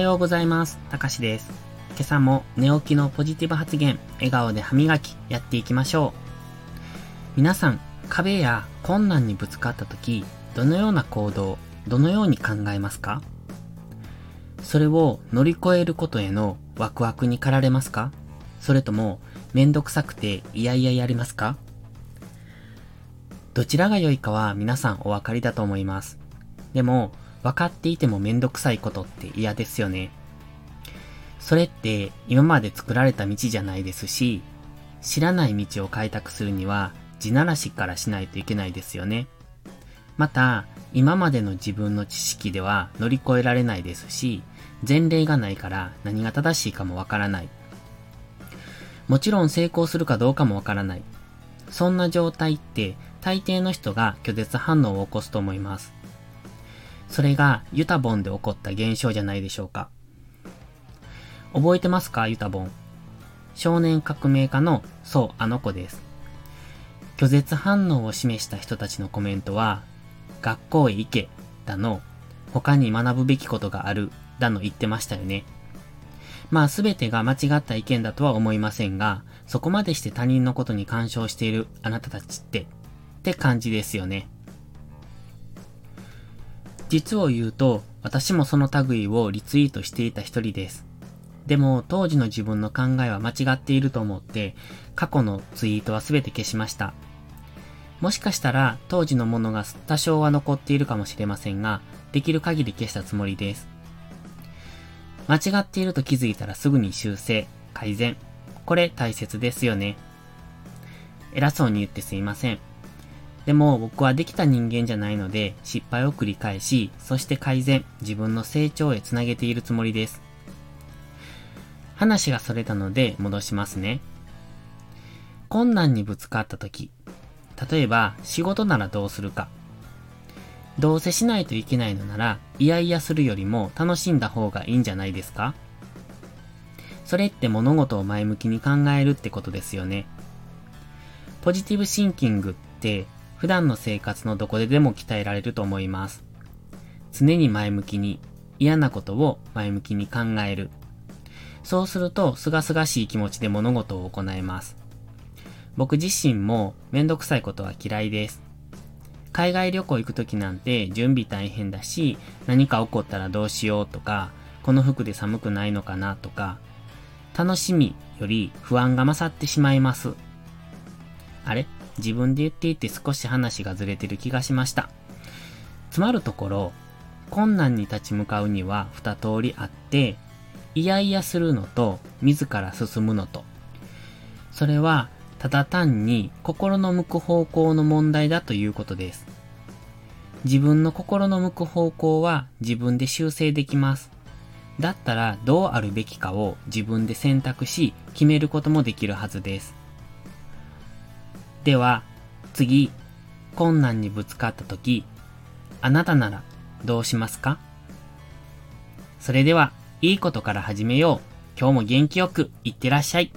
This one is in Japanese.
ようございます。たかしです。今朝も寝起きのポジティブ発言、笑顔で歯磨きやっていきましょう。皆さん、壁や困難にぶつかった時、どのような行動、どのように考えますか？それを乗り越えることへのワクワクに駆られますか？それとも、めんどくさくて嫌々やりますか？どちらが良いかは皆さんお分かりだと思います。でも、分かっていてもめんどくさいことって嫌ですよね。それって今まで作られた道じゃないですし、知らない道を開拓するには地ならしからしないといけないですよね。また、今までの自分の知識では乗り越えられないですし、前例がないから何が正しいかもわからない。もちろん成功するかどうかもわからない。そんな状態って大抵の人が拒絶反応を起こすと思います。それがユタボンで起こった現象じゃないでしょうか。覚えてますかユタボン？少年革命家の、そう、あの子です。拒絶反応を示した人たちのコメントは、学校へ行け、だの、他に学ぶべきことがある、だの言ってましたよね。まあすべてが間違った意見だとは思いませんが、そこまでして他人のことに干渉しているあなたたちって、って感じですよね。実を言うと、私もその類をリツイートしていた一人です。でも、当時の自分の考えは間違っていると思って、過去のツイートは全て消しました。もしかしたら、当時のものが多少は残っているかもしれませんが、できる限り消したつもりです。間違っていると気づいたらすぐに修正、改善。これ大切ですよね。偉そうに言ってすいません。でも僕はできた人間じゃないので失敗を繰り返し、そして改善、自分の成長へつなげているつもりです。話がそれたので戻しますね。困難にぶつかった時、例えば仕事ならどうするか。どうせしないといけないのなら、いやいやするよりも楽しんだ方がいいんじゃないですかそれって物事を前向きに考えるってことですよね。ポジティブシンキングって普段の生活のどこででも鍛えられると思います。常に前向きに、嫌なことを前向きに考える。そうすると、すがすがしい気持ちで物事を行えます。僕自身もめんどくさいことは嫌いです。海外旅行行くときなんて準備大変だし、何か起こったらどうしようとか、この服で寒くないのかなとか、楽しみより不安が勝ってしまいます。あれ？自分で言っていて少し話がずれてる気がしました。つまるところ、困難に立ち向かうには二通りあって、いやいやするのと、自ら進むのと。それは、ただ単に心の向く方向の問題だということです。自分の心の向く方向は自分で修正できます。だったらどうあるべきかを自分で選択し決めることもできるはずです。では、次、困難にぶつかった時、あなたならどうしますか？それでは、いいことから始めよう。今日も元気よくいってらっしゃい。